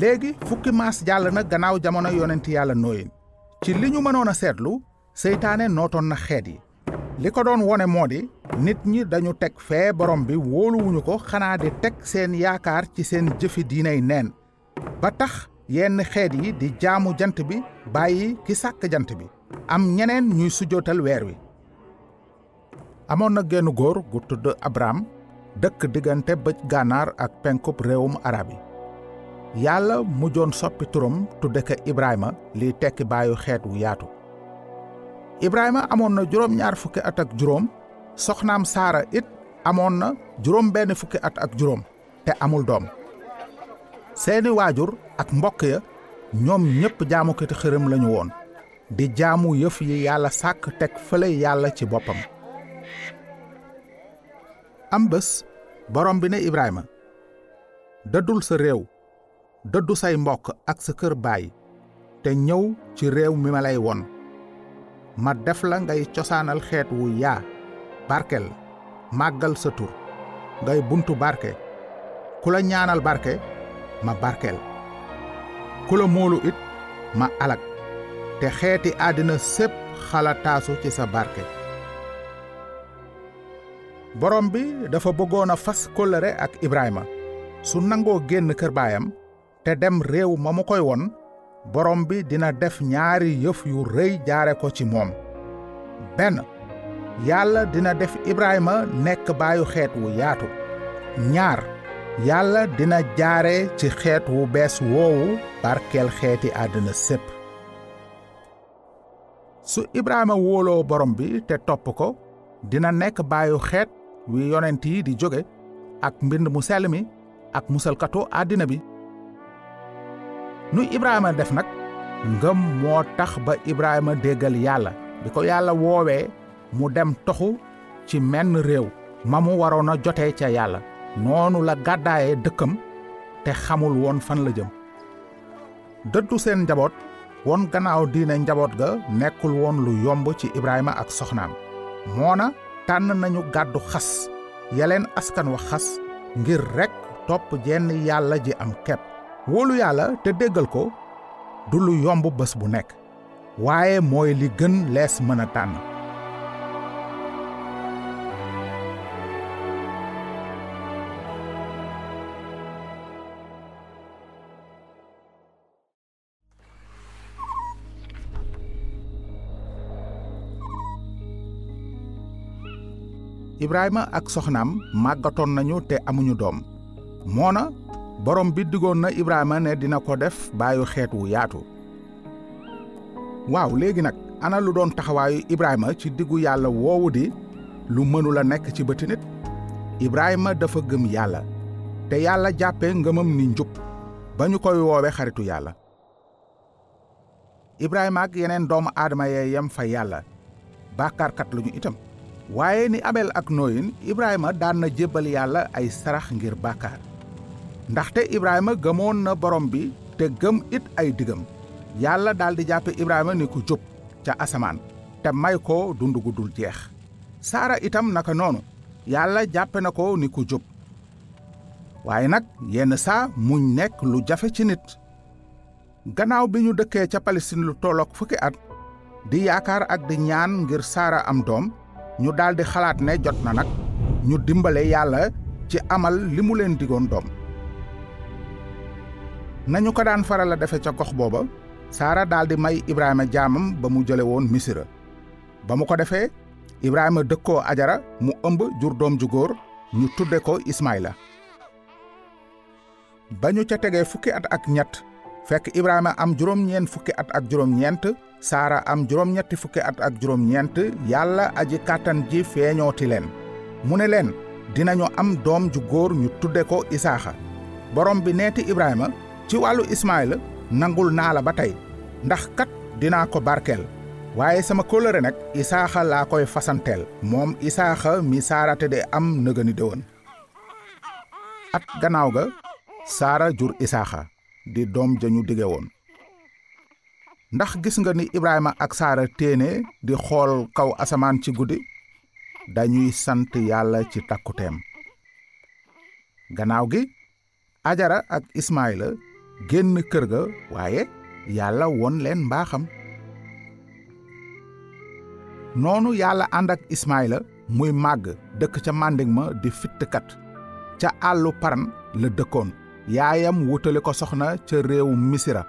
léegi fukki maas jàll na gannaaw jamono yonent yàlla nooyin ci li ñu seetlu seytaane nootoon na xeet yi. Li ko doon nit ñi dañu teg fee borom bi wóoluwuñu ko xanaa di teg seen yaakaar ci seen jëfi diinay neen. Ba tax yenn xeet yi di jaamu jant bi bàyyi ki sàkk jant bi. Am ñeneen ñuy sujjootal weer wi. Amoon na genn góor gu tudd abraham dëkk diggante bëj gànnaar ak penkub réewum arab yi yàlla mujjoon soppi turam tudde ko ibrahima liy tekki baayu xeet wu yaatu. Ibrahima amoon na juróom ñaar fukki at ak juróom soxnaam saara it amoon na juróom benn fukki at ak juróom te amul doom. Seeni waajur ak mbokk ya ñoom ñépp jaamukati xërëm lañu woon di jaamu yëf yi yàlla sàkk teg fële yàlla ci boppam. Am bés borom bi ne ibrahima dëddul sa réew dëddu say mbokk ak sa kër baay te ñëw ci réew mi ma lay won. Ma def la ngay cosaanal xeet wu yaa. Barkel màggal sa tur. Ngay buntu barke. Ku la ñaanal barke ma barkel. Ku la moolu it ma alag. Te xeeti àddina sépp xalataasu ci sa barke. Borom bi dafa bëggoon a fas kóllëre ak ibrahima. Su nangoo génn kër baayam te dem réew ma koy won borom bi dina def ñaari yëf yu rëy jaare ko ci moom. Benn yàlla dina def ibrahima nekk baayu xeet wu yaatu. Ñaar yàlla dina jaare ci xeet wu bees woowu barkeel xeeti àddina sépp. Su ibrahima wóoloo borom bi te topp ko dina nekk baayu xeet wi yonent yi di jóge ak mbind mu sell mi ak musalkatu àddina bi nu ibrahima def nag ngëm moo tax ba ibrahima déggal yàlla. Bi ko yàlla woowee mu dem toxu ci menn réew ma mu waroon a jotee ca yàlla. Noonu la gàddaaye dëkkam te xamul woon fan la jëm. Dëddu seen njaboot won gannaaw diine njaboot ga nekkul woon lu yomb ci ibrahima ak soxnaam. Moona tànn nañu gàddu xas yaleen askan wa xas ngir rekk topp jenn yàlla ji am kepp wóolu yàlla te déggal ko du lu yomb bés bu nekk waaye mooy li gën lees mën a tànn. Ibrahima ak soxnaam màggatoon nañu te amuñu doom borom bi digoon na ibrahima ne dina ko def baayu xeet wu yaatu. Waaw léegi nag ana lu doon taxawaayu ibrahima ci diggu yàlla woowu di lu mënula nekk ci bëti nit? Ibrahima dafa gëm yàlla te yàlla jàppe ngëmam ni njub ba ñu koy woowe xaritu yàlla. Ibrahima ak yeneen doomu aadama yee yem fa yàlla bàkkaarkat lañu itam. Waaye ni abel ak nooyin ibrahima daan na jébbal yàlla ay sarax ngir bàkkaar ndaxte ibrahima gëmoon na borom bi te gëm it ay digam yàlla daldi jàppe ibrahima ni ku jub ca asamaan te may ko dund gu dul jeex. Saara itam naka noonu yàlla jàppe na ko ni ku jub. Waaye nag yenn saa muñ nekk lu jafe ci nit. Gannaaw bi ñu dëkkee ca palestine lu fukki at di yaakaar ak di ñaan ngir saara am doom ñu daldi xalaat ne jot na nag ñu dimbale yàlla ci amal li mu leen digoon doom nañu ko daan faral defe ca gox booba saara daldi may ibrahima jaamam ba mu jële woon misira. Ba mu ko defee ibrahima dëkkoo ajara mu ëmb jur doom ju góor ñu tudde ko ismaila ba ñu ca tegee fukki at ak ñett fekk ibrahima am juróom-ñeent fukki at ak juróom-ñeent saara am juróom-ñetti fukki at ak juróom-ñeent yàlla aji kàttan ji feeñooti leen. Mu ne leen dinañu am doom ju góor ñu tudde ko isaaxa. Borom bi neeti ibrahima ci wàllu ismaila nangul naa la ba tey. Ndax kat dinaa ko barkeel. Waaye sama kóllëre nag isaaxa laa koy fasanteel. Moom isaaxa mi saarate de am nëgëni déwén at gannaaw ga saara jur isaaxa di doom ja ñu dige woon. Ndax gis nga ni ibrahima ak saara téene di xool kaw asamaan ci guddi? Dañuy sant yàlla ci takkuteem. Gannaaw gi ajara ak ismaila génn kër ga waaye yàlla won leen mbaaxam. Noonu yàlla ànd ak ismaila muy màgg dëkk ca màndig ma di fittkat. Ca àllu paran la dëkkoon. Yaayam wutali ko soxna ca réewu misira.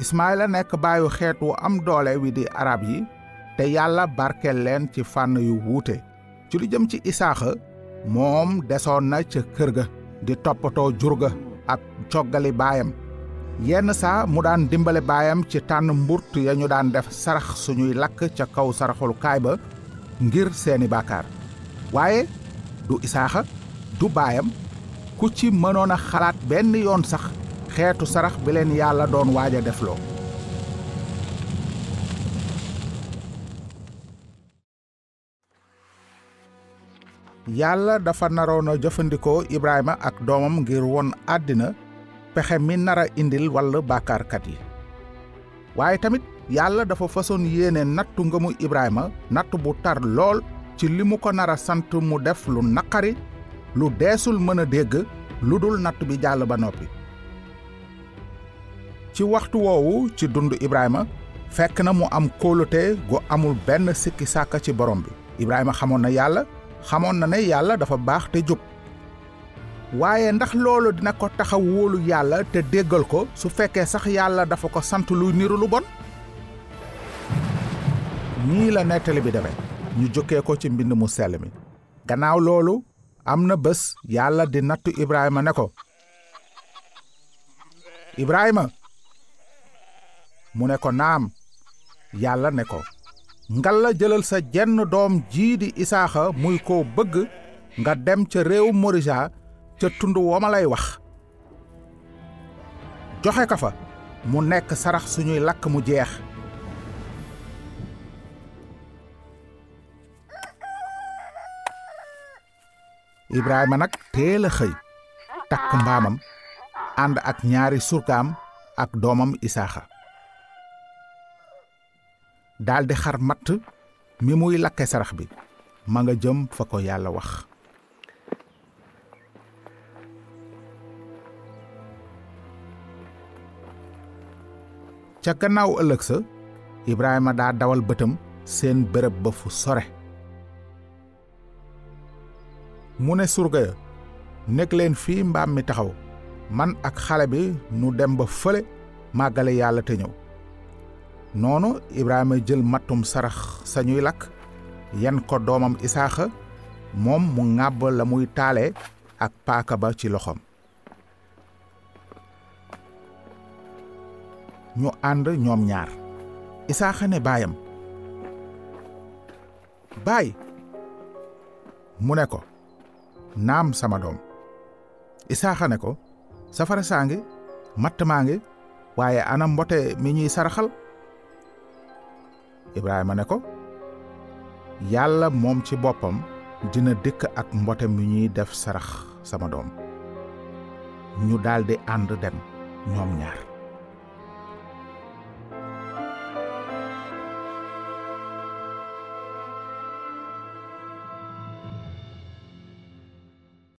Ismaila nekk baayu xeet wu am doole wi di arab yi te yàlla barkel leen ci fànn yu wuute. Ci lu jëm ci isaaxa moom desoon na ca kër ga di toppatoo jur ga ak coggali baayam. Yenn saa mu daan dimbale baayam ci tànn mburt ya ñu daan def sarax suñuy lakk ca kaw saraxul kaay ba ngir seeni baakaar waaye du isaaxa du baayam ku ci mënoon a xalaat benn yoon sax xeetu sarax bi leen yàlla doon waaj a defloo yàlla dafa naroon a jëfandikoo ibrahima ak doomam ngir won àddina pexe mi nara indil wàll bàkkaarkat yi. Waaye tamit yàlla dafa façon yéene nattu ngëmu ibrahima natt bu tar lool ci li mu ko nara sant mu def lu naqari lu deesul mën a dégg lu dul natt bi jàll ba noppi. Ci waxtu woowu ci dund ibrahima fekk na mu am kóolute gu amul benn sikki sàkka ci borom bi. Ibrahima xamoon na yàlla xamoon na ne yàlla dafa baax te jub. waaye ndax loolu dina ko taxa wóolu yàlla te déggal ko su fekkee sax yàlla dafa ko sant luy niru lu bon? Nii la nettali bi demee. Ñu jokkee ko ci mbind mu sell mi. Gannaaw loolu am na bés yàlla di nattu ibrahima ne ko ibrahima mu ne ko naam yàlla ne ko ngal la jëlal sa jenn doom jii di isaaxa muy ko bëgg nga dem ca réew morija ca tund wa ma lay wax. Joxe ka fa mu nekk sarax suñuy lakk mu jeex. Ibrahima nag teel a xëy takk mbaamam ànd ak ñaari surgaam ak doomam isaaxa daldi xar matt mi muy lakke sarax bi. Ma nga jëm fa yàlla wax. Ca gannaaw ëllëg sa ibrahima daa dawal bëtam seen bërëb ba fu sore. Mu ne surga ya nekk leen fii mbaam mi taxaw. Man ak xale bi nu dem ba fële màggale yàlla te ñëw. Noonu ibrahima jël mattum sarax sañuy lakk yan ko doomam isaaxa moom mu la muy taale ak paaka ba ci loxoom. Ñu ànd ñoom ñaar. Isaaxa ne baayam baay mu ne ko naam sama doom. Isaaxa ne ko safara saa ngi matt maa ana mbote mi ñuy saraxal ibrahima ne ko yàlla moom ci boppam dina dikk ak mbote mi ñuy def sarax sama doom. Ñu daldi ànd dem ñoom ñaar